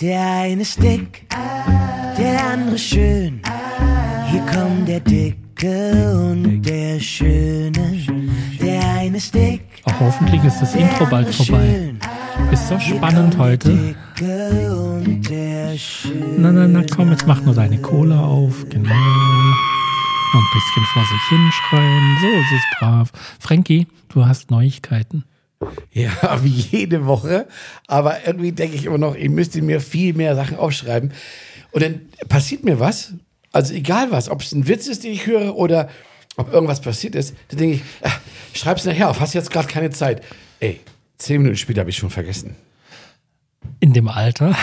Der eine ist dick, der andere schön. Hier kommt der Dicke und der Schöne. Der eine ist dick. Auch hoffentlich ist das Intro bald vorbei. Ist so spannend heute. Na, na, na, komm, jetzt mach nur deine Cola auf. Genau. Noch ein bisschen vor sich hinschreien. So ist es brav. Frankie, du hast Neuigkeiten. Ja, wie jede Woche. Aber irgendwie denke ich immer noch, ich müsste mir viel mehr Sachen aufschreiben. Und dann passiert mir was. Also egal was, ob es ein Witz ist, den ich höre oder ob irgendwas passiert ist, dann denke ich, ach, schreib's nachher auf, hast jetzt gerade keine Zeit. Ey, zehn Minuten später habe ich schon vergessen. In dem Alter?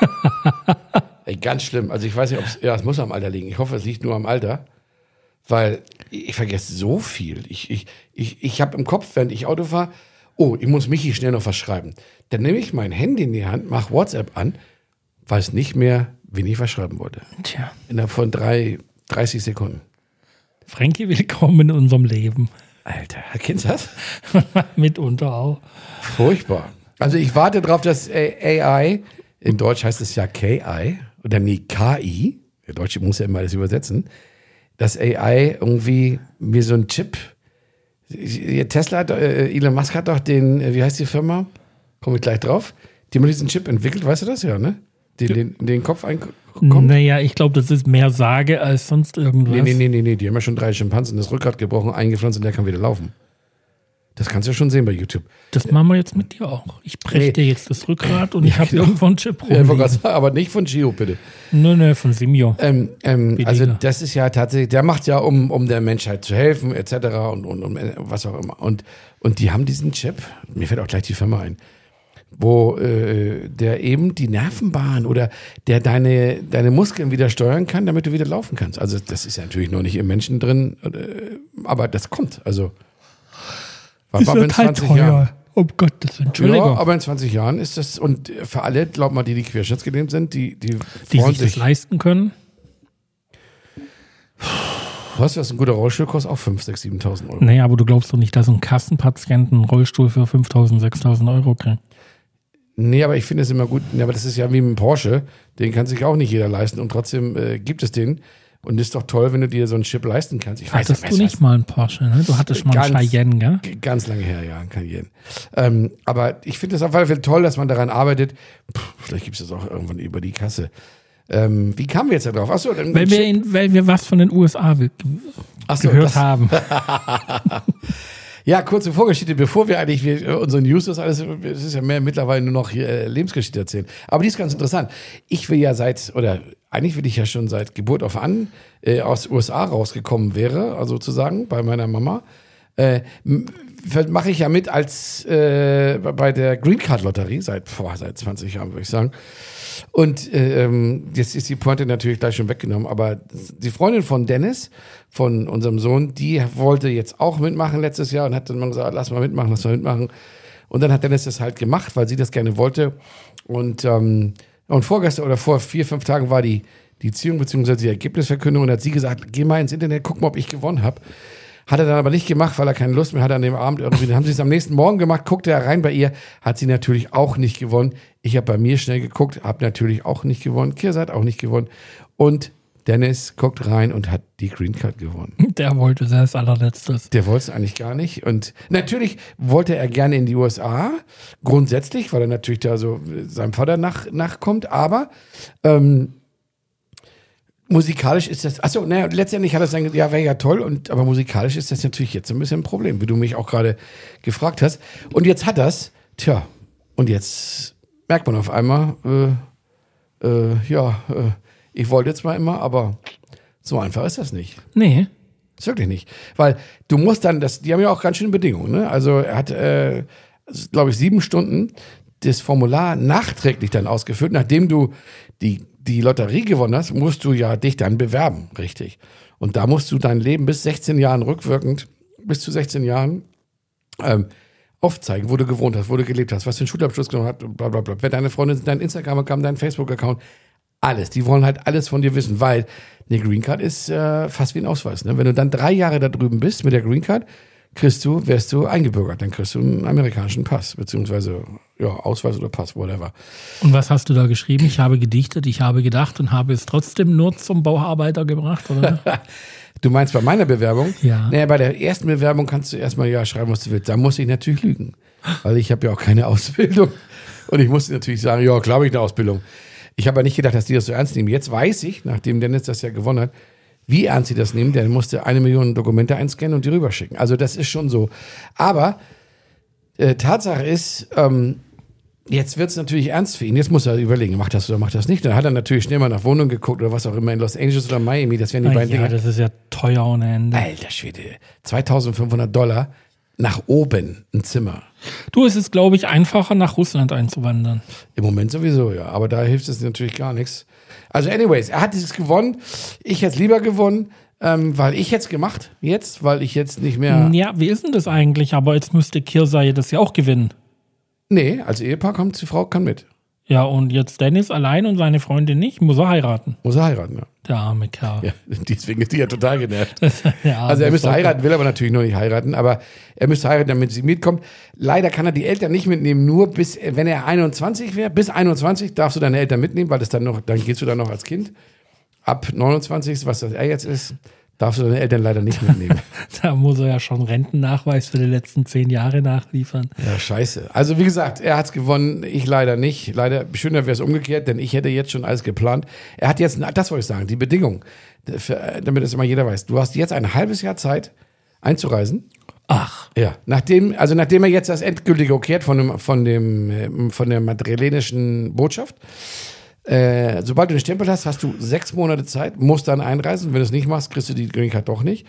Ey, ganz schlimm. Also ich weiß nicht, ob es, ja, es muss am Alter liegen. Ich hoffe, es liegt nur am Alter. Weil ich vergesse so viel. Ich, ich, ich, ich habe im Kopf, während ich Auto fahre, oh, ich muss Michi schnell noch was schreiben. Dann nehme ich mein Handy in die Hand, mache WhatsApp an, weiß nicht mehr, wen ich was schreiben wollte. Tja. Innerhalb von drei, 30 Sekunden. Frankie, willkommen in unserem Leben. Alter, kennst du das? Mitunter auch. Furchtbar. Also ich warte darauf, dass AI, in Deutsch heißt es ja KI, oder nee, KI, der Deutsche muss ja immer alles übersetzen, dass AI irgendwie mir so ein Chip, Tesla hat, äh, Elon Musk hat doch den, äh, wie heißt die Firma? Komme ich gleich drauf. Die haben diesen Chip entwickelt, weißt du das ja, ne? Den, den, den Kopf einkommt. Naja, ich glaube, das ist mehr Sage als sonst irgendwas. Nee, nee, nee, nee, nee. Die haben ja schon drei Schimpansen das Rückgrat gebrochen, eingepflanzt und der kann wieder laufen. Das kannst du ja schon sehen bei YouTube. Das machen wir jetzt mit dir auch. Ich breche Nee. dir jetzt das Rückgrat und ich Ja, habe genau. irgendwo einen Chip Ja, rumliegen. sagen, aber nicht von Gio, bitte. Nö, nö, von Simio. Ähm, ähm, also das ist ja tatsächlich, der macht ja, um, um der Menschheit zu helfen, etc. und, und, und was auch immer. Und, und die haben diesen Chip, mir fällt auch gleich die Firma ein, wo äh, der eben die Nervenbahn oder der deine, deine Muskeln wieder steuern kann, damit du wieder laufen kannst. Also das ist ja natürlich noch nicht im Menschen drin, äh, aber das kommt. Also war, war in 20 Jahren. Oh Gott, Entschuldigung. Ja, aber in 20 Jahren ist das, und für alle, glaub mal, die, die querschnittsgelähmt sind, die, die, die freuen sich das leisten können. Was, das ist ein guter Rollstuhl, kostet auch 5.000, 6.000, 7.000 Euro. Naja, aber du glaubst doch nicht, dass ein Kassenpatient einen Rollstuhl für 5.000, 6.000 Euro kriegt. Nee, aber ich finde es immer gut, ja, aber das ist ja wie mit dem Porsche, den kann sich auch nicht jeder leisten und trotzdem äh, gibt es den. Und ist doch toll, wenn du dir so einen Chip leisten kannst. Ich Hattest weiß du nicht mal einen Porsche, ne? Du hattest mal einen Ganz- Cayenne, gell? Ganz lange her, ja, kann jeden. Ähm, aber ich finde es auf jeden Fall toll, dass man daran arbeitet. Puh, vielleicht gibt es das auch irgendwann über die Kasse. Ähm, wie kamen wir jetzt da drauf? Achso, dann Weil wir, in, weil wir was von den USA Achso, gehört das- haben. Ja, kurze Vorgeschichte, bevor wir eigentlich wir, äh, unsere News, das alles, es ist ja mehr mittlerweile nur noch hier, äh, Lebensgeschichte erzählen. Aber die ist ganz interessant. Ich will ja seit, oder eigentlich will ich ja schon seit Geburt auf an äh, aus USA rausgekommen wäre, also sozusagen bei meiner Mama. Äh, mache ich ja mit als äh, bei der Green Card Lotterie seit, boah, seit 20 Jahren, würde ich sagen. Und äh, ähm, jetzt ist die Pointe natürlich gleich schon weggenommen, aber die Freundin von Dennis, von unserem Sohn, die wollte jetzt auch mitmachen letztes Jahr und hat dann mal gesagt, lass mal mitmachen, lass mal mitmachen. Und dann hat Dennis das halt gemacht, weil sie das gerne wollte. Und, ähm, und vorgestern oder vor vier, fünf Tagen war die, die Ziehung bzw. die Ergebnisverkündung und hat sie gesagt, geh mal ins Internet, guck mal, ob ich gewonnen habe. Hat er dann aber nicht gemacht, weil er keine Lust mehr hatte an dem Abend irgendwie. Dann haben sie es am nächsten Morgen gemacht, guckte er rein bei ihr, hat sie natürlich auch nicht gewonnen. Ich habe bei mir schnell geguckt, habe natürlich auch nicht gewonnen. Kirsa hat auch nicht gewonnen. Und Dennis guckt rein und hat die Green Card gewonnen. Der wollte das als allerletztes. Der wollte es eigentlich gar nicht. Und natürlich wollte er gerne in die USA, grundsätzlich, weil er natürlich da so seinem Vater nach, nachkommt. Aber ähm, musikalisch ist das, achso, naja, letztendlich hat er dann gesagt, ja, wäre ja toll, und, aber musikalisch ist das natürlich jetzt ein bisschen ein Problem, wie du mich auch gerade gefragt hast. Und jetzt hat das, tja, und jetzt merkt man auf einmal, äh, äh, ja, äh, ich wollte jetzt mal immer, aber so einfach ist das nicht. Nee. Ist wirklich nicht. Weil du musst dann, das, die haben ja auch ganz schöne Bedingungen. Ne? Also er hat, äh, glaube ich, sieben Stunden das Formular nachträglich dann ausgefüllt. Nachdem du die, die Lotterie gewonnen hast, musst du ja dich dann bewerben, richtig. Und da musst du dein Leben bis 16 Jahren rückwirkend, bis zu 16 Jahren, ähm, aufzeigen, wo du gewohnt hast, wo du gelebt hast, was für einen Schulabschluss genommen hast, bla bla bla. Wer deine Freundin sind, dein Instagram-Account, dein Facebook-Account, alles. Die wollen halt alles von dir wissen, weil eine Green Card ist äh, fast wie ein Ausweis. Ne? Wenn du dann drei Jahre da drüben bist mit der Green Card, kriegst du, wirst du eingebürgert. Dann kriegst du einen amerikanischen Pass, beziehungsweise ja, Ausweis oder Pass, whatever. Und was hast du da geschrieben? Ich habe gedichtet, ich habe gedacht und habe es trotzdem nur zum Bauarbeiter gebracht, oder? Du meinst bei meiner Bewerbung? Ja. Naja, bei der ersten Bewerbung kannst du erstmal ja schreiben, was du willst. Da muss ich natürlich lügen, weil ich habe ja auch keine Ausbildung. Und ich musste natürlich sagen, ja, klar habe ich eine Ausbildung. Ich habe aber nicht gedacht, dass die das so ernst nehmen. Jetzt weiß ich, nachdem Dennis das ja gewonnen hat, wie ernst sie das nehmen. Der musste eine Million Dokumente einscannen und die rüberschicken. Also das ist schon so. Aber äh, Tatsache ist, ähm, jetzt wird es natürlich ernst für ihn. Jetzt muss er überlegen, macht das oder macht das nicht. Dann hat er natürlich schnell mal nach Wohnungen geguckt oder was auch immer in Los Angeles oder Miami. Das wären die Ah, beiden ja, Dinge. das ist ja teuer ohne Ende. Alter Schwede, 2500 Dollar nach oben ein Zimmer. Du, es ist, glaube ich, einfacher, nach Russland einzuwandern. Im Moment sowieso, ja. Aber da hilft es natürlich gar nichts. Also, anyways, er hat dieses gewonnen. Ich hätte es lieber gewonnen, ähm, weil ich jetzt gemacht. Jetzt, weil ich jetzt nicht mehr. Ja, wie ist denn das eigentlich? Aber jetzt müsste Kirsay das ja auch gewinnen. Nee, als Ehepaar kommt die Frau, kann mit. Ja, und jetzt Dennis allein und seine Freundin nicht, muss er heiraten. Muss er heiraten, ja. Der arme Kerl. ja. Deswegen ist die ja total genervt. Ja, Also er müsste heiraten, will aber natürlich noch nicht heiraten, aber er müsste heiraten, damit sie mitkommt. Leider kann er die Eltern nicht mitnehmen, nur bis, wenn er 21 wäre, bis 21 darfst du deine Eltern mitnehmen, weil das dann noch, dann gehst du dann noch als Kind. Ab 29, was das er jetzt ist, darfst du deine Eltern leider nicht mitnehmen. Da muss er ja schon Rentennachweis für die letzten zehn Jahre nachliefern. ja, scheiße. Also wie gesagt, er hat's gewonnen, ich leider nicht. Leider, schöner wäre es umgekehrt, denn ich hätte jetzt schon alles geplant. Er hat jetzt, das wollte ich sagen, die Bedingung, für, damit es immer jeder weiß. Du hast jetzt ein halbes Jahr Zeit einzureisen. Ach, Ja, nachdem, also nachdem er jetzt das endgültige Okay hat von, dem, von, dem, ähm, von der madrilenischen Botschaft, äh, sobald du den Stempel hast, hast du sechs Monate Zeit, musst dann einreisen. Wenn du es nicht machst, kriegst du die Green Card doch nicht.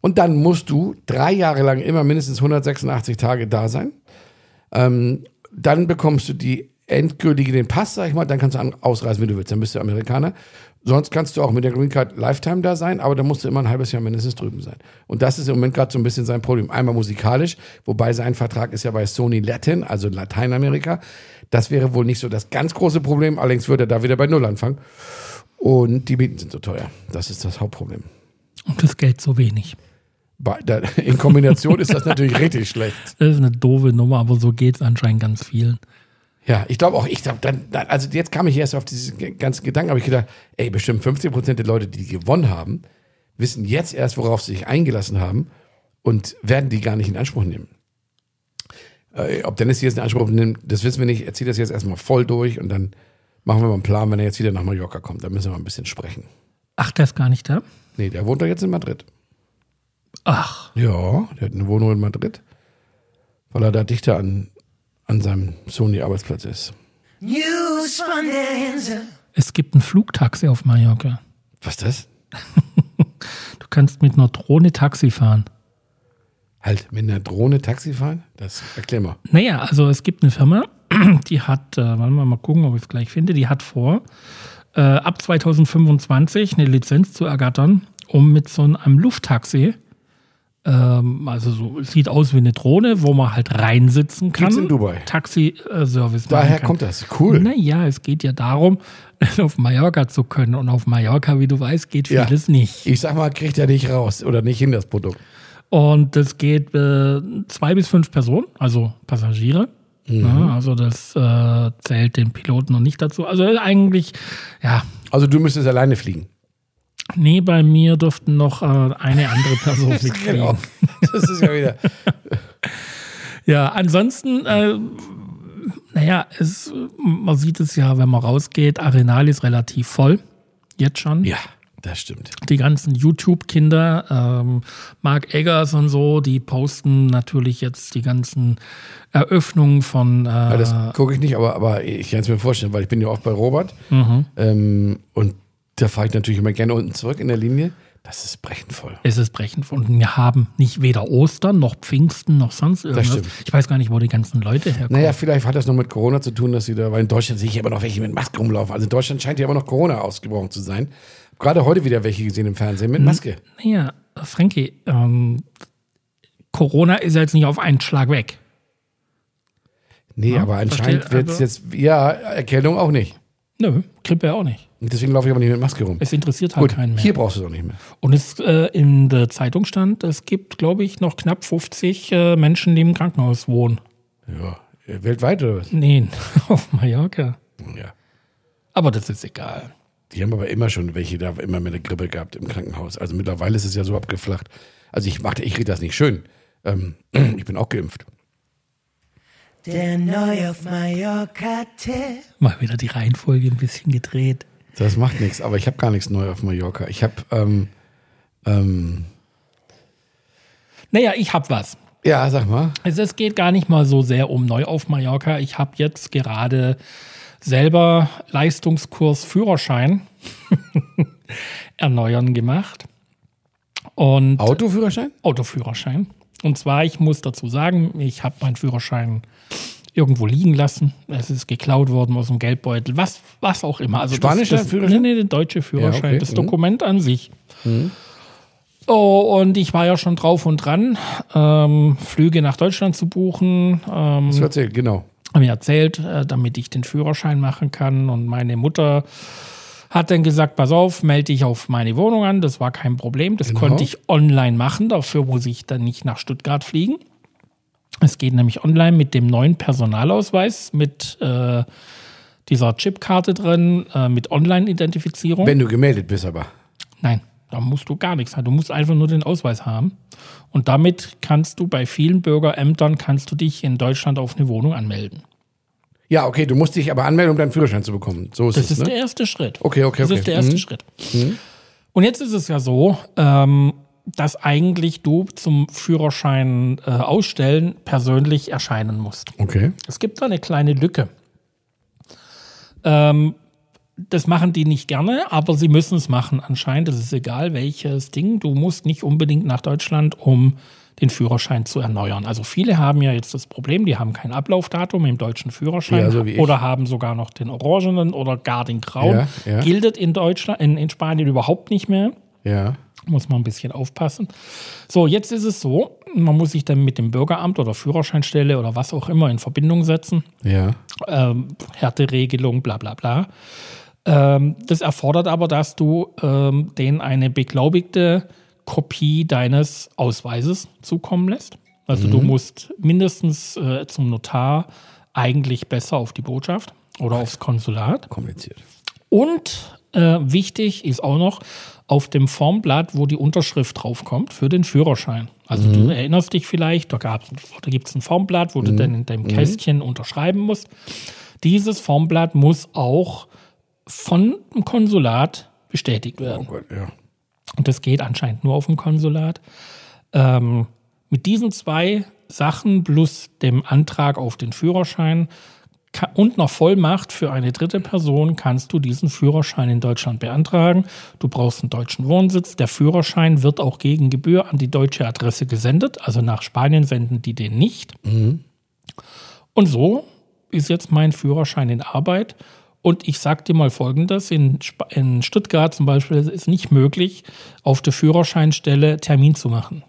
Und dann musst du drei Jahre lang immer mindestens 186 Tage da sein. Ähm, dann bekommst du die endgültige, den Pass, sag ich mal, dann kannst du ausreisen, wenn du willst. Dann bist du Amerikaner. Sonst kannst du auch mit der Green Card Lifetime da sein, aber da musst du immer ein halbes Jahr mindestens drüben sein. Und das ist im Moment gerade so ein bisschen sein Problem. Einmal musikalisch, wobei sein Vertrag ist ja bei Sony Latin, also Lateinamerika. Das wäre wohl nicht so das ganz große Problem, allerdings würde er da wieder bei Null anfangen. Und die Mieten sind so teuer. Das ist das Hauptproblem. und das Geld so wenig. In Kombination ist das natürlich richtig schlecht. Das ist eine doofe Nummer, aber so geht es anscheinend ganz vielen. Ja, ich glaube auch, ich glaube, dann, dann, also jetzt kam ich erst auf diese ganzen Gedanken, habe ich gedacht, ey, bestimmt 50 Prozent der Leute, die gewonnen haben, wissen jetzt erst, worauf sie sich eingelassen haben und werden die gar nicht in Anspruch nehmen. Äh, ob Dennis jetzt in Anspruch nimmt, das wissen wir nicht. Er zieht das jetzt erstmal voll durch und dann machen wir mal einen Plan, wenn er jetzt wieder nach Mallorca kommt. Dann müssen wir mal ein bisschen sprechen. Ach, der ist gar nicht da? Nee, der wohnt doch jetzt in Madrid. Ach, Ja, der hat eine Wohnung in Madrid, weil er da dichter an, an seinem Sony-Arbeitsplatz ist. News von der Insel. es gibt ein Flugtaxi auf Mallorca. Was ist das? Du kannst mit einer Drohne Taxi fahren. Halt, mit einer Drohne Taxi fahren? Das erklär mal. Naja, also es gibt eine Firma, die hat, äh, wollen wir mal gucken, ob ich es gleich finde, die hat vor, äh, ab 2025 eine Lizenz zu ergattern, um mit so einem Lufttaxi, ähm, also so, sieht aus wie eine Drohne, wo man halt reinsitzen kann. Gibt's in Dubai? Taxi-Service. Daher kommt das. Cool. Naja, es geht ja darum, auf Mallorca zu können. Und auf Mallorca, wie du weißt, geht Ja. vieles nicht. Ich sag mal, kriegt er nicht raus oder nicht hin, das Produkt. Und das geht äh, zwei bis fünf Personen, also Passagiere. Ja, also das äh, zählt den Piloten noch nicht dazu. Also eigentlich, ja, Also du müsstest alleine fliegen. Nee, bei mir durften noch äh, eine andere Person mitfliegen. Genau. Das ist ja wieder. Ja, ansonsten, äh, naja, es, man sieht es ja, wenn man rausgeht, Arenal ist relativ voll. Jetzt schon. Ja, das stimmt. die ganzen YouTube-Kinder, ähm, Mark Eggers und so, die posten natürlich jetzt die ganzen Eröffnungen von. Äh, Ja, das gucke ich nicht, aber, aber ich kann es mir vorstellen, weil ich bin ja oft bei Robert. Ähm, und da fahre ich natürlich immer gerne unten zurück in der Linie. Das ist brechend voll. es ist brechend und wir haben nicht weder Ostern noch Pfingsten noch sonst irgendwas. stimmt. Ich weiß gar nicht, wo die ganzen Leute herkommen. Naja, vielleicht hat das noch mit Corona zu tun, dass sie da, weil in Deutschland sehe ich immer noch welche mit Maske rumlaufen. Also in Deutschland scheint ja immer noch Corona ausgebrochen zu sein. Gerade heute wieder welche gesehen im Fernsehen mit Maske. Naja, Frankie, ähm, Corona ist ja jetzt nicht auf einen Schlag weg. Nee, aber anscheinend wird es also- jetzt, ja, Erkältung auch nicht. Nö, Grippe auch nicht. Deswegen laufe ich aber nicht mit Maske rum. Es interessiert halt Gut, keinen mehr. hier brauchst du es auch nicht mehr. Und es äh, in der Zeitung stand, es gibt, glaube ich, noch knapp 50 äh, Menschen, die im Krankenhaus wohnen. Ja, Äh, Weltweit oder was? Nee, auf Mallorca. Ja. Aber das ist egal. Die haben aber immer schon welche da immer mit der Grippe gehabt im Krankenhaus. Also mittlerweile ist es ja so abgeflacht. Also ich ich rede das nicht schön. Ähm, ich bin auch geimpft. Der neu auf Mallorca Tipp. Mal wieder die Reihenfolge ein bisschen gedreht. Das macht nichts, aber ich habe gar nichts neu auf Mallorca. Ich habe, ähm, ähm, Naja, ich hab was. ja, sag mal. Also es geht gar nicht mal so sehr um neu auf Mallorca. Ich habe jetzt gerade selber Leistungskurs Führerschein erneuern gemacht. Und Autoführerschein? Autoführerschein. Und zwar, ich muss dazu sagen, ich habe meinen Führerschein irgendwo liegen lassen. Es ist geklaut worden aus dem Geldbeutel, was, was auch immer. Also Spanischer das, das, Führerschein? Nee, nee, der deutsche Führerschein, Ja, okay. das Mhm. Dokument an sich. Oh, und ich war ja schon drauf und dran, ähm, Flüge nach Deutschland zu buchen. Ähm, Das erzählt, genau. haben mir erzählt, äh, damit ich den Führerschein machen kann. Und meine Mutter hat dann gesagt, pass auf, melde dich auf meine Wohnung an. Das war kein Problem. Das Genau. konnte ich online machen. Dafür muss ich dann nicht nach Stuttgart fliegen. Es geht nämlich online mit dem neuen Personalausweis, mit äh, dieser Chipkarte drin, äh, mit Online-Identifizierung. Wenn du gemeldet bist aber. Nein, da musst du gar nichts haben. Du musst einfach nur den Ausweis haben. Und damit kannst du bei vielen Bürgerämtern kannst du dich in Deutschland auf eine Wohnung anmelden. Ja, okay, du musst dich aber anmelden, um deinen Führerschein zu bekommen. So ist Das es, ist ne? der erste Schritt. Okay, okay, Das okay. ist der erste Mhm. Schritt. Und jetzt ist es ja so, ähm, dass eigentlich du zum Führerschein äh, ausstellen persönlich erscheinen musst. Okay. Es gibt da eine kleine Lücke. Ähm, das machen die nicht gerne, aber sie müssen es machen anscheinend. Es ist egal, welches Ding. Du musst nicht unbedingt nach Deutschland, um den Führerschein zu erneuern. Also viele haben ja jetzt das Problem, die haben kein Ablaufdatum im deutschen Führerschein Ja, so oder haben sogar noch den orangenen oder gar den grauen. Ja, ja. Gilt in Deutschland, in, in Spanien überhaupt nicht mehr. Ja. Muss man ein bisschen aufpassen. So, jetzt ist es so, man muss sich dann mit dem Bürgeramt oder Führerscheinstelle oder was auch immer in Verbindung setzen. Ja. Ähm, Härteregelung, bla bla bla. Ähm, das erfordert aber, dass du ähm, denen eine beglaubigte Kopie deines Ausweises zukommen lässt. Also du musst mindestens äh, zum Notar, eigentlich besser auf die Botschaft oder aufs Konsulat. Kompliziert. Und äh, wichtig ist auch noch auf dem Formblatt, wo die Unterschrift draufkommt für den Führerschein. Also du erinnerst dich vielleicht, da, da gibt es ein Formblatt, wo du dann in deinem Kästchen unterschreiben musst. Dieses Formblatt muss auch von dem Konsulat bestätigt werden. Oh Gott, ja. Und das geht anscheinend nur auf dem Konsulat. Ähm, mit diesen zwei Sachen plus dem Antrag auf den Führerschein und noch Vollmacht für eine dritte Person kannst du diesen Führerschein in Deutschland beantragen. Du brauchst einen deutschen Wohnsitz. Der Führerschein wird auch gegen Gebühr an die deutsche Adresse gesendet. Also nach Spanien senden die den nicht. Und so ist jetzt mein Führerschein in Arbeit. Und ich sag dir mal Folgendes, in, Sp in Stuttgart zum Beispiel ist es nicht möglich, auf der Führerscheinstelle Termin zu machen.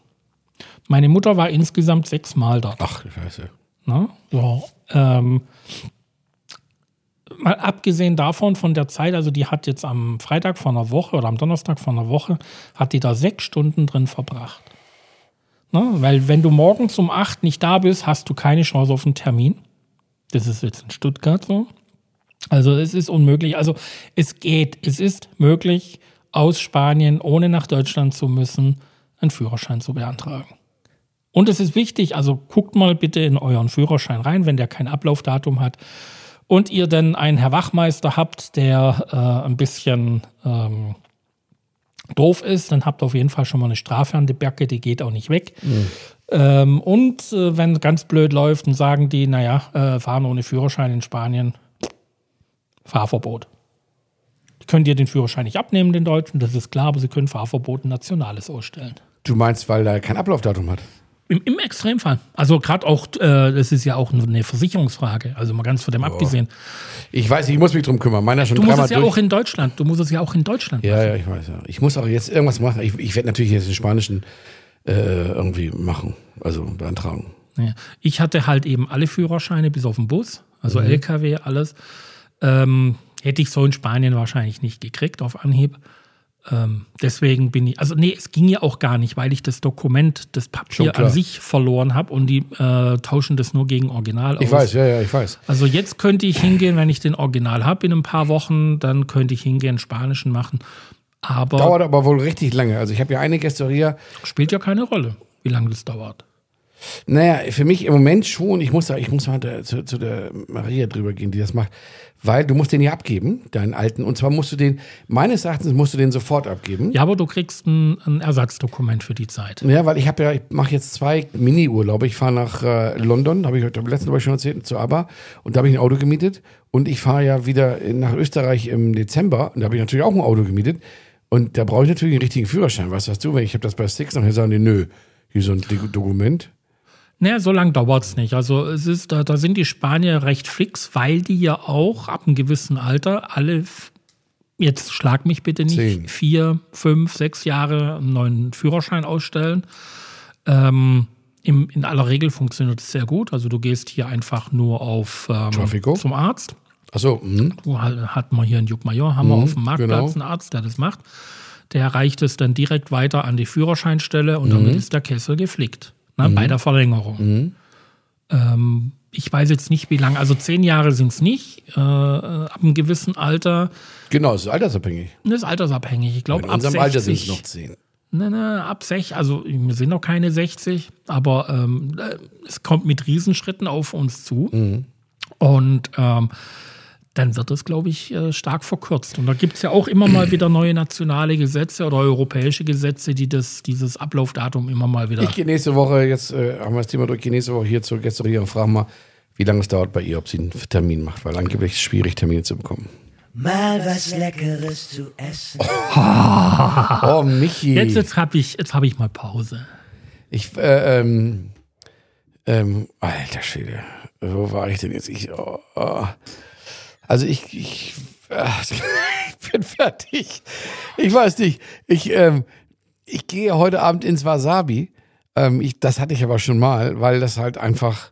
Meine Mutter war insgesamt sechsmal dort. Ach, scheiße. Ne? So, ähm, mal abgesehen davon, von der Zeit, also die hat jetzt am Freitag vor einer Woche oder am Donnerstag vor einer Woche, hat die da sechs Stunden drin verbracht. Ne? Weil wenn du morgens um acht nicht da bist, hast du keine Chance auf einen Termin. Das ist jetzt in Stuttgart so. Also es ist unmöglich. Also es geht, es ist möglich, aus Spanien, ohne nach Deutschland zu müssen, einen Führerschein zu beantragen. Und es ist wichtig, also guckt mal bitte in euren Führerschein rein, wenn der kein Ablaufdatum hat und ihr dann einen Herr Wachmeister habt, der äh, ein bisschen ähm, doof ist, dann habt ihr auf jeden Fall schon mal eine Strafe an die Backe, die geht auch nicht weg. Ähm, und äh, wenn ganz blöd läuft, dann sagen die, naja, äh, fahren ohne Führerschein in Spanien, Fahrverbot. Die können dir den Führerschein nicht abnehmen, den Deutschen, das ist klar, aber sie können Fahrverbot ein nationales ausstellen. Du meinst, weil er kein Ablaufdatum hat? Im, Im Extremfall. Also gerade auch, äh, das ist ja auch eine Versicherungsfrage. Also mal ganz von dem abgesehen. Ich weiß, ich muss mich drum kümmern. Meiner schon Du musst es ja durch. auch in Deutschland. Du musst es ja auch in Deutschland. ja, ja, ich weiß ja. Ich muss auch jetzt irgendwas machen. Ich, ich werde natürlich jetzt den spanischen äh, irgendwie machen. Also beantragen. Ja. Ich hatte halt eben alle Führerscheine bis auf den Bus, also Mhm. LKW, alles. Ähm, hätte ich so in Spanien wahrscheinlich nicht gekriegt auf Anhieb. Ähm, deswegen bin ich, also nee, es ging ja auch gar nicht, weil ich das Dokument, das Papier an sich verloren habe und die äh, tauschen das nur gegen Original Ich aus. weiß, ja, ja, ich weiß. Also jetzt könnte ich hingehen, wenn ich den Original habe in ein paar Wochen, dann könnte ich hingehen, Spanischen machen. Aber Dauert aber wohl richtig lange. Also ich habe ja eine Gästeria, spielt ja keine Rolle, wie lange das dauert. Naja, für mich im Moment schon. Ich muss da, ich muss mal da, zu, zu der Maria drüber gehen, die das macht. Weil du musst den ja abgeben, deinen alten. Und zwar musst du den, meines Erachtens musst du den sofort abgeben. Ja, aber du kriegst ein, ein Ersatzdokument für die Zeit. Ja, weil ich habe ja, ich mache jetzt zwei Mini-Urlaube. Ich fahre nach äh, London, habe ich heute letzten Mal schon erzählt, zu ABBA. Und da habe ich ein Auto gemietet. Und ich fahre ja wieder nach Österreich im Dezember. Und da habe ich natürlich auch ein Auto gemietet. Und da brauche ich natürlich einen richtigen Führerschein. Was sagst du, wenn ich habe das bei Six nachher sagen die, nö, hier so ein Dok- Dokument. Naja, so lange dauert es nicht. Also es ist, da, da sind die Spanier recht fix, weil die ja auch ab einem gewissen Alter alle, jetzt schlag mich bitte nicht, Zehn. vier, fünf, sechs Jahre einen neuen Führerschein ausstellen. Ähm, im, in aller Regel funktioniert es sehr gut. Also du gehst hier einfach nur auf ähm, zum Arzt. Achso, mhm. Du ha- hat man hier in Juckmajor, haben wir auf dem Marktplatz genau. einen Arzt, der das macht. Der reicht es dann direkt weiter an die Führerscheinstelle und damit ist der Kessel geflickt. Ne, Bei der Verlängerung. Ähm, ich weiß jetzt nicht, wie lange, also zehn Jahre sind es nicht. Äh, ab einem gewissen Alter, genau, es ist altersabhängig. das ist altersabhängig. Ich glaube, ab unserem 60. Alter sind es noch zehn. Ne, ne, ab 60, also wir sind noch keine 60, aber ähm, äh, es kommt mit Riesenschritten auf uns zu. Und ähm, dann wird es, glaube ich, äh, stark verkürzt. Und da gibt es ja auch immer mal wieder neue nationale Gesetze oder europäische Gesetze, die das, dieses Ablaufdatum immer mal wieder. Ich gehe nächste Woche, jetzt äh, haben wir das Thema durch, ich gehe nächste Woche hier zur Gästeria und frage mal, wie lange es dauert bei ihr, ob sie einen Termin macht, weil angeblich ist es schwierig, Termine zu bekommen. Mal was Leckeres zu essen. Oh, Michi. Jetzt, jetzt habe ich, jetzt hab ich mal Pause. Ich, äh, ähm, ähm, alter Schwede, wo war ich denn jetzt? Ich, oh, oh. Also ich, ich, äh, ich bin fertig. Ich weiß nicht. Ich, ähm, ich gehe heute Abend ins Wasabi. Ähm, ich, das hatte ich aber schon mal, weil das halt einfach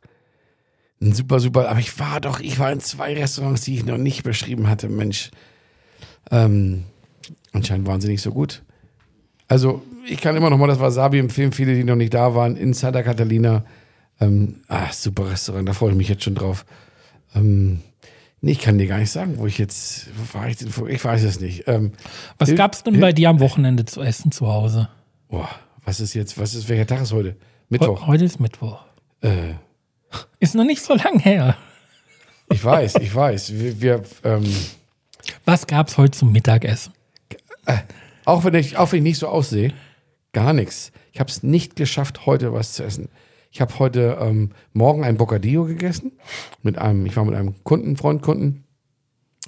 ein super, super. Aber ich war doch, ich war in zwei Restaurants, die ich noch nicht beschrieben hatte. Mensch, ähm, anscheinend waren sie nicht so gut. Also, ich kann immer noch mal das Wasabi empfehlen, viele, die noch nicht da waren, in Santa Catalina. Ähm, ah, super Restaurant, da freue ich mich jetzt schon drauf. Ähm, nee, ich kann dir gar nicht sagen, wo ich jetzt, wo war ich denn ich weiß es nicht. Ähm, Was Hil- gab's denn bei dir am Wochenende zu essen zu Hause? boah, was ist jetzt, was ist, welcher Tag ist heute? He- Mittwoch. Heute ist Mittwoch. Äh, Ist noch nicht so lang her. ich weiß, ich weiß. Wir, wir ähm, Was gab's heute zum Mittagessen? auch, wenn ich, auch wenn ich nicht so aussehe, gar nichts. Ich habe es nicht geschafft, heute was zu essen. Ich habe heute ähm, morgen ein Bocadillo gegessen. Mit einem, ich war mit einem Kunden, Freundkunden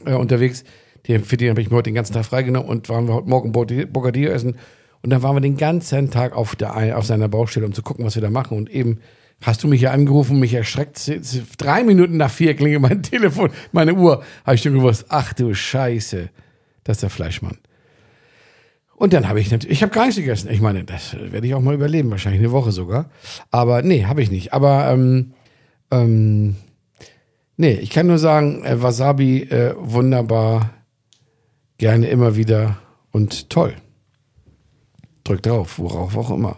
äh, unterwegs. Die, für den habe ich mir heute den ganzen Tag freigenommen und waren wir heute Morgen Bocadillo essen. Und dann waren wir den ganzen Tag auf, der, auf seiner Baustelle, um zu gucken, was wir da machen. Und eben hast du mich ja angerufen, mich erschreckt. Drei Minuten nach vier klingelt mein Telefon, meine Uhr. Habe ich schon gewusst, ach du Scheiße, das ist der Fleischmann. Und dann habe ich natürlich, ich habe gar nichts gegessen. Ich meine, das werde ich auch mal überleben, wahrscheinlich eine Woche sogar. Aber nee, habe ich nicht. Aber ähm, ähm, nee, ich kann nur sagen, äh, Wasabi äh, wunderbar, gerne immer wieder und toll. Drück drauf, worauf auch immer.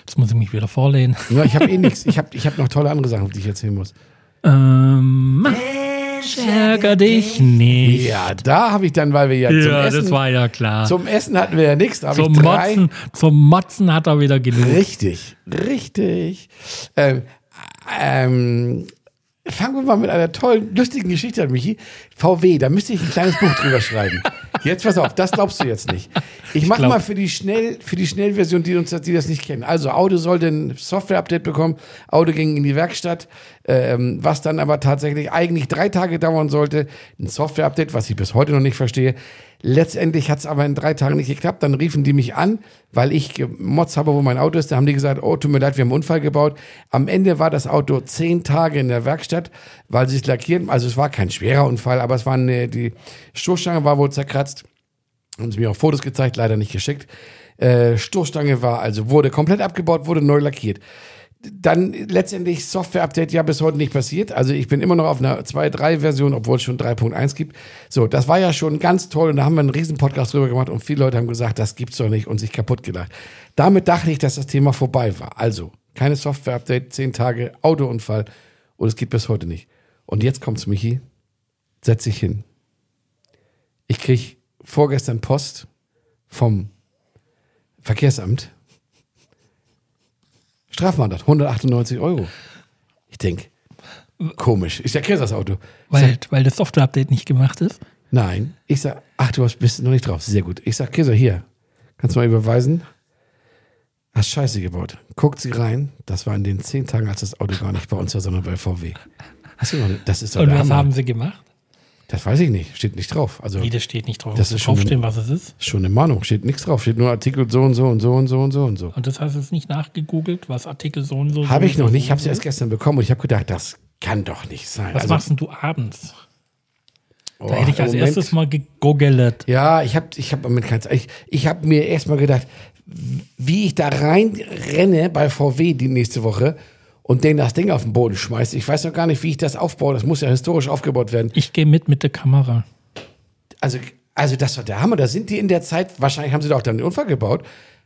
Jetzt muss ich mich wieder vorlehnen. Ja, ich habe eh nichts. Ich habe ich hab noch tolle andere Sachen, die ich erzählen muss. Ähm, ärger dich nicht. Ja, da habe ich dann, weil wir ja, zum Ja, Essen, das war ja klar. zum Essen hatten wir ja nichts. Zum ich drei, Motzen, zum Motzen hat er wieder genug. Richtig, richtig. Ähm, ähm, fangen wir mal mit einer tollen, lustigen Geschichte an, Michi. VW, da müsste ich ein kleines Buch drüber schreiben. Jetzt pass auf, das glaubst du jetzt nicht. Ich mache mal für die Schnell, für die Schnellversion, die uns, die das nicht kennen. Also Auto sollte ein Software-Update bekommen. Auto ging in die Werkstatt, ähm, was dann aber tatsächlich eigentlich drei Tage dauern sollte. Ein Software-Update, was ich bis heute noch nicht verstehe. Letztendlich hat es aber in drei Tagen nicht geklappt. Dann riefen die mich an, weil ich gemotzt habe, wo mein Auto ist. Da haben die gesagt, oh, tut mir leid, wir haben einen Unfall gebaut. Am Ende war das Auto zehn Tage in der Werkstatt, weil sie es lackieren. Also es war kein schwerer Unfall, aber es war eine, die Stoßstange war wohl zerkratzt. Haben sie mir auch Fotos gezeigt, leider nicht geschickt. Äh, Stoßstange war, also wurde komplett abgebaut, wurde neu lackiert. Dann letztendlich Software-Update ja bis heute nicht passiert. Also ich bin immer noch auf einer 2.3-Version, obwohl es schon 3.1 gibt. So, das war ja schon ganz toll und da haben wir einen riesen Podcast drüber gemacht und viele Leute haben gesagt, das gibt's doch nicht und sich kaputt gelacht. Damit dachte ich, dass das Thema vorbei war. Also, keine Software-Update, 10 Tage, Autounfall und es gibt bis heute nicht. Und jetzt kommt's, Michi. Setz dich hin. Ich krieg vorgestern Post vom Verkehrsamt. Strafmandat, 198 Euro. Ich denk, komisch. Ich erkläre das Auto. Weil, sag, weil das Software-Update nicht gemacht ist. nein. Ich sag, ach, du hast- bist noch nicht drauf. Sehr gut. Ich sag, Käser, hier. Kannst du mal überweisen? Hast Scheiße gebaut. Guckt sie rein. Das war in den zehn Tagen, als das Auto gar nicht bei uns war, sondern bei VW. Hast du noch? Das ist doch Und was Hammer. haben sie gemacht? Das weiß ich nicht. Steht nicht drauf. Also Wie, das steht nicht drauf. Das ist schon- draufstehen, was es ist. schon eine Mahnung. Steht nichts drauf. Steht nur Artikel so und so und so und so und so und so. Und das hast du jetzt nicht nachgegoogelt, was Artikel so und so. Habe ich noch nicht. Ich habe sie erst gestern bekommen und ich habe gedacht, das kann doch nicht sein. Was Also, machst denn du abends? oh, Da hätte ich als Moment- erstes mal gegoogelt. Ja, ich habe ich hab. Ich, ich habe mir erstmal gedacht, wie ich da reinrenne bei VW die nächste Woche und denen das Ding auf den Boden schmeiße. Ich weiß noch gar nicht, wie ich das aufbaue. Das muss ja historisch aufgebaut werden. Ich gehe mit mit der Kamera. Also, also das war der Hammer. Da sind die in der Zeit, wahrscheinlich haben sie da auch dann den Unfall gebaut.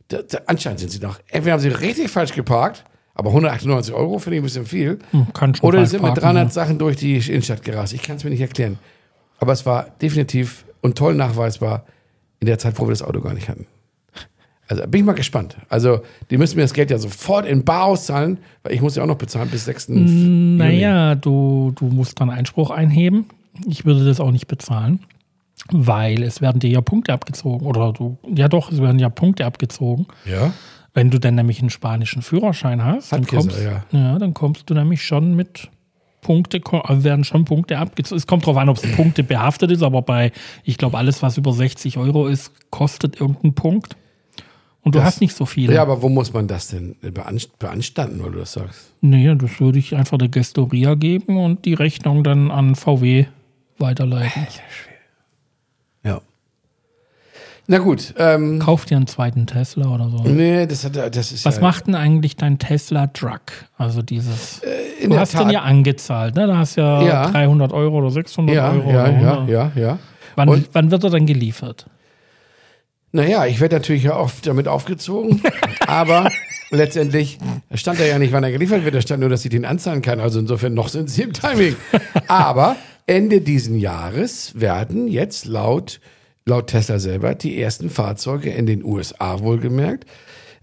Da, da, anscheinend sind sie noch. Entweder haben sie richtig falsch geparkt, aber 198 Euro finde ich ein bisschen viel. Hm, kann schon Oder sind mit parken, 300 ja. Sachen durch die Innenstadt gerast. Ich kann es mir nicht erklären. Aber es war definitiv und toll nachweisbar in der Zeit, wo wir das Auto gar nicht hatten. Also bin ich mal gespannt. Also die müssen mir das Geld ja sofort in Bar auszahlen, weil ich muss ja auch noch bezahlen bis 6. Juni. Naja, du, du musst dann Einspruch einheben. Ich würde das auch nicht bezahlen, weil es werden dir ja Punkte abgezogen. Oder du, ja doch, es werden ja Punkte abgezogen. Ja? Wenn du dann nämlich einen spanischen Führerschein hast, dann Hat kommst, ja. ja, dann kommst du nämlich schon mit Punkte, also werden schon Punkte abgezogen. Es kommt darauf an, ob es Punkte behaftet ist, aber bei, ich glaube, alles, was über 60 Euro ist, kostet irgendeinen Punkt. Und du Das- hast nicht so viele. Ja, aber wo muss man das denn beanst- beanstanden, weil du das sagst? Nee, das würde ich einfach der Gestoria geben und die Rechnung dann an VW weiterleiten. Ja. Na gut, ähm, Kauf dir einen zweiten Tesla oder so. nee, das, hat, das ist Was ja, macht denn eigentlich dein Tesla Truck? Also dieses. in du hast Tat- den ja angezahlt, ne? Da hast ja, Ja. 300 Euro oder 600 ja, Euro. ja, oder ja, 100. ja, ja. Wann, Und- wann wird er dann geliefert? Naja, ich werde natürlich ja oft damit aufgezogen, aber letztendlich stand da ja nicht, wann er geliefert wird, da stand nur, dass ich den anzahlen kann. Also insofern noch sind sie im Timing. Aber Ende diesen Jahres werden jetzt laut, laut Tesla selber die ersten Fahrzeuge in den USA wohlgemerkt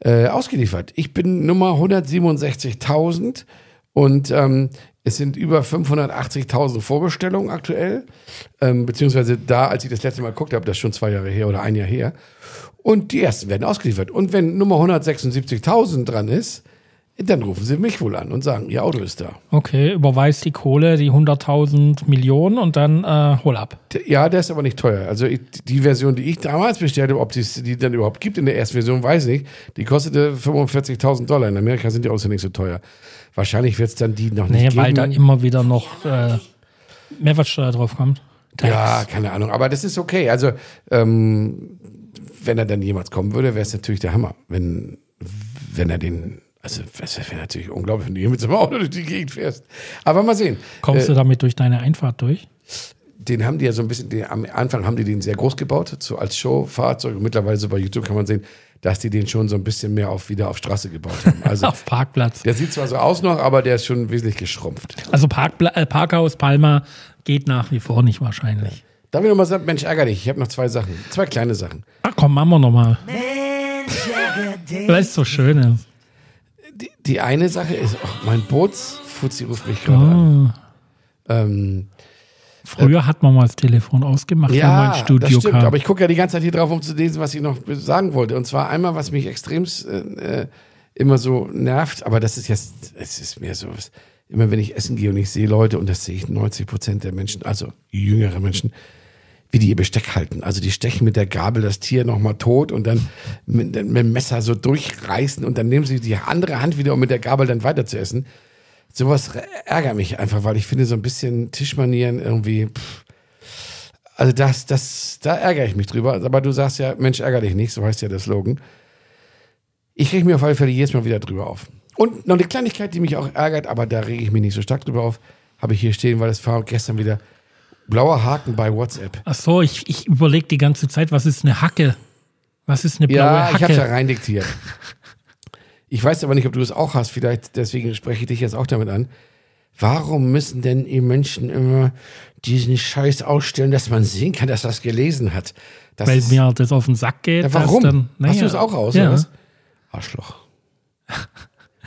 äh, ausgeliefert. Ich bin Nummer 167.000 und ähm, es sind über 580.000 Vorbestellungen aktuell, ähm, beziehungsweise da, als ich das letzte Mal geguckt habe, das ist schon zwei Jahre her oder ein Jahr her. Und die ersten werden ausgeliefert. Und wenn Nummer 176.000 dran ist, dann rufen sie mich wohl an und sagen, ihr Auto ist da. Okay, überweis die Kohle, die 100.000 Millionen und dann äh, hol ab. Ja, der ist aber nicht teuer. Also die Version, die ich damals bestellt habe, ob es die dann überhaupt gibt in der ersten Version, weiß ich nicht. Die kostete 45.000 Dollar. In Amerika sind die Autos ja nicht so teuer. Wahrscheinlich wird es dann die noch Nee, nicht weil geben. da immer wieder noch äh, Mehrwertsteuer drauf kommt. Tax. Ja, keine Ahnung. Aber das ist okay. Also, ähm, wenn er dann jemals kommen würde, wäre es natürlich der Hammer. Wenn, wenn er den, also, das wäre natürlich unglaublich, wenn du hier mit so einem Auto durch die Gegend fährst. Aber mal sehen. Kommst du damit durch deine Einfahrt durch? Den haben die ja so ein bisschen, den, am Anfang haben die den sehr groß gebaut, so als Showfahrzeug. Und mittlerweile so bei YouTube kann man sehen, dass die den schon so ein bisschen mehr auf, wieder auf Straße gebaut haben. Also, Auf Parkplatz. der sieht zwar so aus noch, aber der ist schon wesentlich geschrumpft. Also Parkpla äh, Parkhaus Palma geht nach wie vor nicht wahrscheinlich. Da habe ich nochmal gesagt, Mensch, ärger dich. Ich habe noch zwei Sachen. Zwei kleine Sachen. Ach komm, machen wir nochmal. Mensch, ärger dich. Weil es so schön ist. Die, die eine Sache ist, oh, mein Bootsfuzzi ruft mich gerade an. Ah. Ähm, Früher hat man mal das Telefon ausgemacht, wenn man ja, ins Studio das stimmt. kam. Aber ich gucke ja die ganze Zeit hier drauf, um zu lesen, was ich noch sagen wollte. Und zwar einmal, was mich extremst äh, immer so nervt, aber das ist jetzt, es ist mir so, immer wenn ich essen gehe und ich sehe Leute, und das sehe ich 90 Prozent der Menschen, also jüngere Menschen, wie die ihr Besteck halten. Also die stechen mit der Gabel das Tier nochmal tot und dann mit, mit dem Messer so durchreißen und dann nehmen sie die andere Hand wieder, um mit der Gabel dann weiter zu essen. Sowas ärgert mich einfach, weil ich finde, so ein bisschen Tischmanieren irgendwie. Pff. Also das, das, da ärgere ich mich drüber. Aber du sagst ja, Mensch, ärger dich nicht, so heißt ja der Slogan. Ich reg mir auf alle Fälle jedes Mal wieder drüber auf. Und noch eine Kleinigkeit, die mich auch ärgert, aber da rege ich mich nicht so stark drüber auf, habe ich hier stehen, weil das war gestern wieder blauer Haken bei WhatsApp. Ach so, ich, ich überlege die ganze Zeit, was ist eine Hacke? Was ist eine blaue Ja, ich habe es ja Hacke? rein diktiert. Ich weiß aber nicht, ob du es auch hast. Vielleicht, deswegen spreche ich dich jetzt auch damit an. Warum müssen denn ihr Menschen immer diesen Scheiß ausstellen, dass man sehen kann, dass es gelesen hat? Das Weil ist, mir das auf den Sack geht. ja, warum? Dann, naja, hast du es auch aus, ja. Arschloch.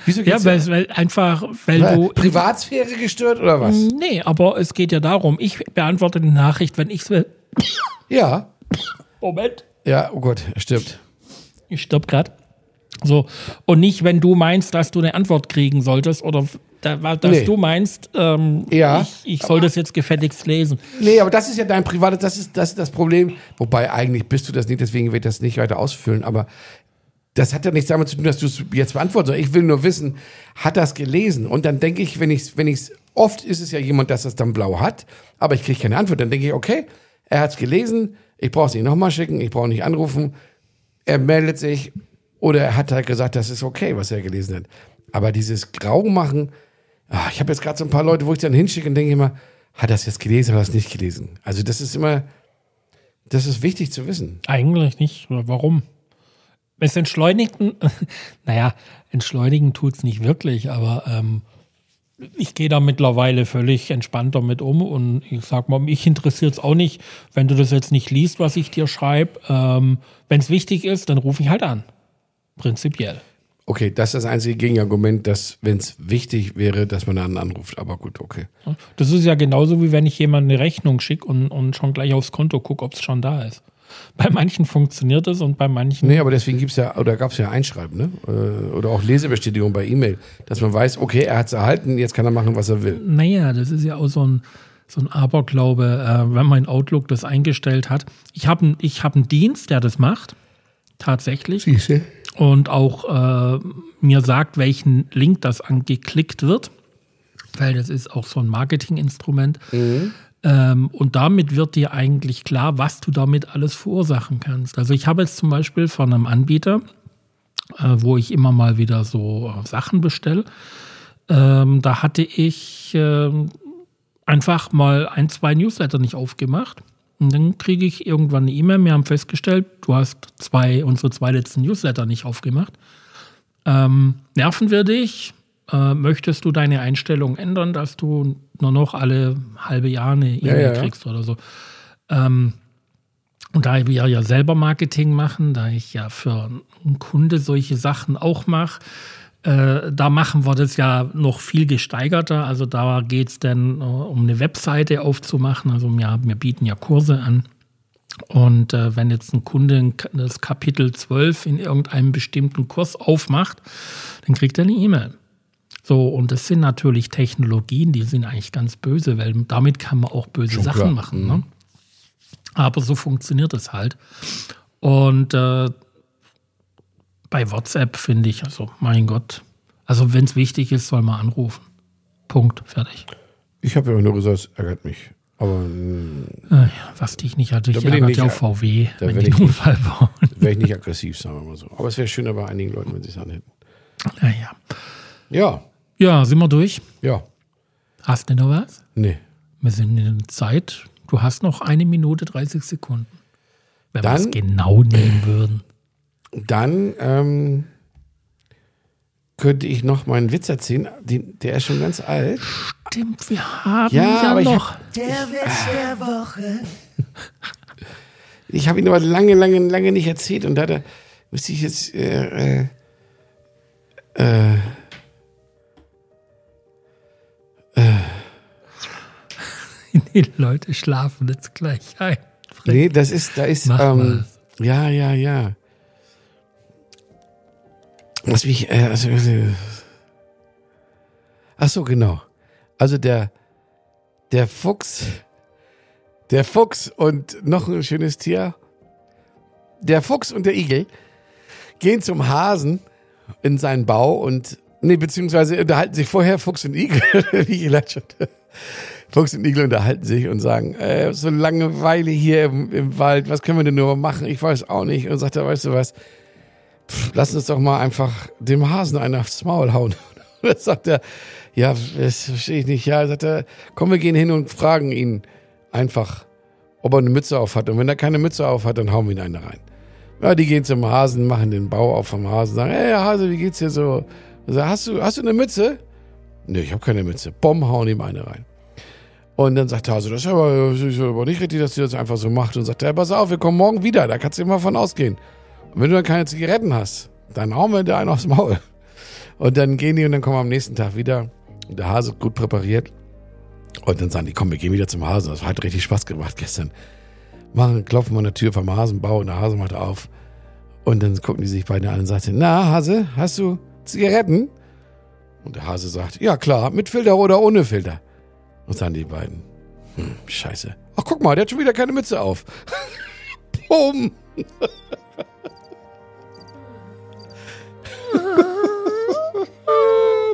Wieso Ja, geht's weil, weil einfach, weil dir? du. Privatsphäre gestört oder was? Nee, aber es geht ja darum, ich beantworte die Nachricht, wenn ich es will. Ja. Moment. Ja, oh Gott, er stirbt. Ich stopp grad. So. Und nicht, wenn du meinst, dass du eine Antwort kriegen solltest oder dass Nee. du meinst, ähm, Ja. ich, ich soll das jetzt gefälligst lesen. Nee, aber das ist ja dein privates, das ist, das ist das Problem. Wobei eigentlich bist du das nicht, deswegen wird das nicht weiter ausfüllen. Aber das hat ja nichts damit zu tun, dass du es jetzt beantworten sollst. Ich will nur wissen, hat das gelesen? Und dann denke ich, wenn ich wenn ich's, oft ist es ja jemand, dass es dann blau hat, aber ich kriege keine Antwort. Dann denke ich, okay, er hat es gelesen, ich brauche es nicht nochmal schicken, ich brauche nicht anrufen. Er meldet sich oder er hat halt gesagt, das ist okay, was er gelesen hat. Aber dieses Grau machen, ah, ich habe jetzt gerade so ein paar Leute, wo ich dann hinschicke und denke immer, hat es jetzt gelesen oder hat es nicht gelesen? Also das ist immer, das ist wichtig zu wissen. Eigentlich nicht. Oder Warum? Es entschleunigt, naja, entschleunigen tut's nicht wirklich, aber ähm, ich gehe da mittlerweile völlig entspannt damit um und ich sag mal, mich interessiert es auch nicht, wenn du das jetzt nicht liest, was ich dir schreibe. Ähm, wenn es wichtig ist, dann rufe ich halt an. Prinzipiell. Okay, das ist das einzige Gegenargument, dass, wenn es wichtig wäre, dass man dann anruft. Aber gut, okay. Das ist ja genauso wie wenn ich jemandem eine Rechnung schicke und, und schon gleich aufs Konto gucke, ob es schon da ist. Bei manchen funktioniert es und bei manchen. Nee, aber deswegen gibt's ja, oder gab's ja Einschreiben, ne? Äh, Oder auch Lesebestätigung bei E-Mail, dass man weiß, okay, er hat's erhalten, jetzt kann er machen, was er will. Naja, das ist ja auch so ein, so ein Aberglaube, äh, wenn mein Outlook das eingestellt hat. Ich habe ich hab einen Dienst, der das macht, tatsächlich, Siehste? und auch äh, mir sagt, welchen Link das angeklickt wird, weil das ist auch so ein Marketinginstrument. Ähm, und damit wird dir eigentlich klar, was du damit alles verursachen kannst. Also ich habe jetzt zum Beispiel von einem Anbieter, äh, wo ich immer mal wieder so äh, Sachen bestelle, ähm, da hatte ich ähm, einfach mal ein, zwei Newsletter nicht aufgemacht. Und dann kriege ich irgendwann eine E-Mail. Wir haben festgestellt, du hast zwei, unsere zwei letzten Newsletter nicht aufgemacht. Ähm, nerven wir dich? Äh, möchtest du deine Einstellung ändern, dass du nur noch alle halbe Jahr eine E-Mail ja, ja. kriegst oder so? Ähm, und da wir ja selber Marketing machen, da ich ja für einen Kunde solche Sachen auch mache, äh, da machen wir das ja noch viel gesteigerter. Also da geht es dann äh, um eine Webseite aufzumachen. Also ja, wir bieten ja Kurse an. Und äh, wenn jetzt ein Kunde das Kapitel 12 in irgendeinem bestimmten Kurs aufmacht, dann kriegt er eine E-Mail. So, und das sind natürlich Technologien, die sind eigentlich ganz böse, weil damit kann man auch böse Schon Sachen klar. machen. Ne? Aber so funktioniert es halt. Und äh, bei WhatsApp finde ich, also mein Gott, also wenn es wichtig ist, soll man anrufen. Punkt, fertig. Ich habe ja auch nur gesagt, es ärgert mich. Aber Äh, ja, was dich nicht hatte, ich ärgert ja auch VW, da wenn die ich einen Unfall bauen. wäre ich nicht aggressiv, sagen wir mal so. Aber es wäre schöner bei einigen Leuten, wenn sie es anhätten. Naja. Ja, Ja, sind wir durch? ja, Hast du noch was? nee. Wir sind in der Zeit. Du hast noch eine Minute 30 Sekunden. Wenn wir es genau nehmen würden. Dann ähm, könnte ich noch meinen Witz erzählen. Den, der ist schon ganz alt. Stimmt, wir haben Ja, ja, aber ich noch. Der Witz der Woche. Ich habe ihn aber lange, lange, lange nicht erzählt und da, da müsste ich jetzt. Äh, äh, Die Leute schlafen jetzt gleich ein. nee, das ist, da ist. Ähm, ja, ja, ja. Was mich. Äh, also, äh, ach so, genau. Also der, der Fuchs. Der Fuchs und noch ein schönes Tier. Der Fuchs und der Igel gehen zum Hasen in seinen Bau und, nee, beziehungsweise unterhalten sich vorher Fuchs und Igel, wie leid schon. Fuchs und Igel unterhalten sich und sagen, äh, so Langeweile hier im, im Wald, was können wir denn nur machen? Ich weiß auch nicht. Und sagt er, weißt du was, pff, lass uns doch mal einfach dem Hasen einen aufs Maul hauen. da sagt er, ja, das verstehe ich nicht. Ja, sagt er, komm, wir gehen hin und fragen ihn einfach, ob er eine Mütze auf hat. Und wenn er keine Mütze auf hat, dann hauen wir ihn eine rein. Ja, die gehen zum Hasen, machen den Bau auf vom Hasen, sagen, hey Hase, wie geht's dir so? Sagt, hast du, hast du eine Mütze? Nee, ich habe keine Mütze. Bomb, hauen ihm eine rein. Und dann sagt Hase, das ist aber, das ist aber nicht richtig, dass sie das einfach so macht. Und sagt er, pass auf, wir kommen morgen wieder, da kannst du immer von ausgehen. Und wenn du dann keine Zigaretten hast, dann hauen wir dir einen aufs Maul. Und dann gehen die und dann kommen wir am nächsten Tag wieder. Und der Hase gut präpariert. Und dann sagen die, komm, wir gehen wieder zum Hasen. Das hat richtig Spaß gemacht gestern. Machen, klopfen wir an der Tür vom Hasenbau und der Hase macht auf. Und dann gucken die sich beide an und sagen, na, Hase, hast du Zigaretten? Und der Hase sagt, ja klar, mit Filter oder ohne Filter. Und sagen die beiden, hm, scheiße. Ach, guck mal, der hat schon wieder keine Mütze auf. Bumm.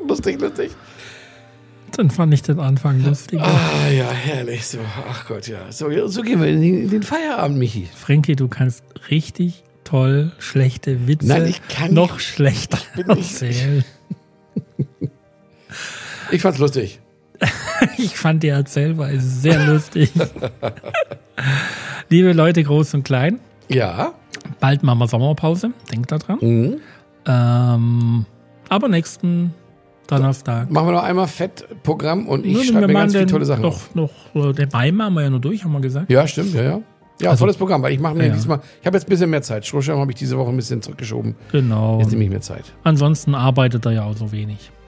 lustig, lustig. Dann fand ich den Anfang lustig. Ah, ja, herrlich. So, ach Gott, ja. So, so gehen wir in den, Feierabend, Michi. Frankie, du kannst richtig toll schlechte Witze Nein, ich kann noch schlechter bin nicht- erzählen. Ich fand's lustig. Ich fand die Erzählweise sehr lustig. Liebe Leute, groß und klein, Ja. bald machen wir Sommerpause. Denkt daran. Mhm. Ähm, aber nächsten Donnerstag. Machen wir noch einmal Fettprogramm und ich schreibe mir ganz viele tolle Sachen noch, noch, äh, den Mai machen wir ja nur durch, haben wir gesagt. Ja, stimmt, ja, ja. Ja, Also- volles Programm, weil ich mache mir Ja. diesmal, ich habe jetzt ein bisschen mehr Zeit. Strohschirm habe ich diese Woche ein bisschen zurückgeschoben. Genau. Jetzt nehme ich mehr Zeit. Ansonsten arbeitet er ja auch so wenig.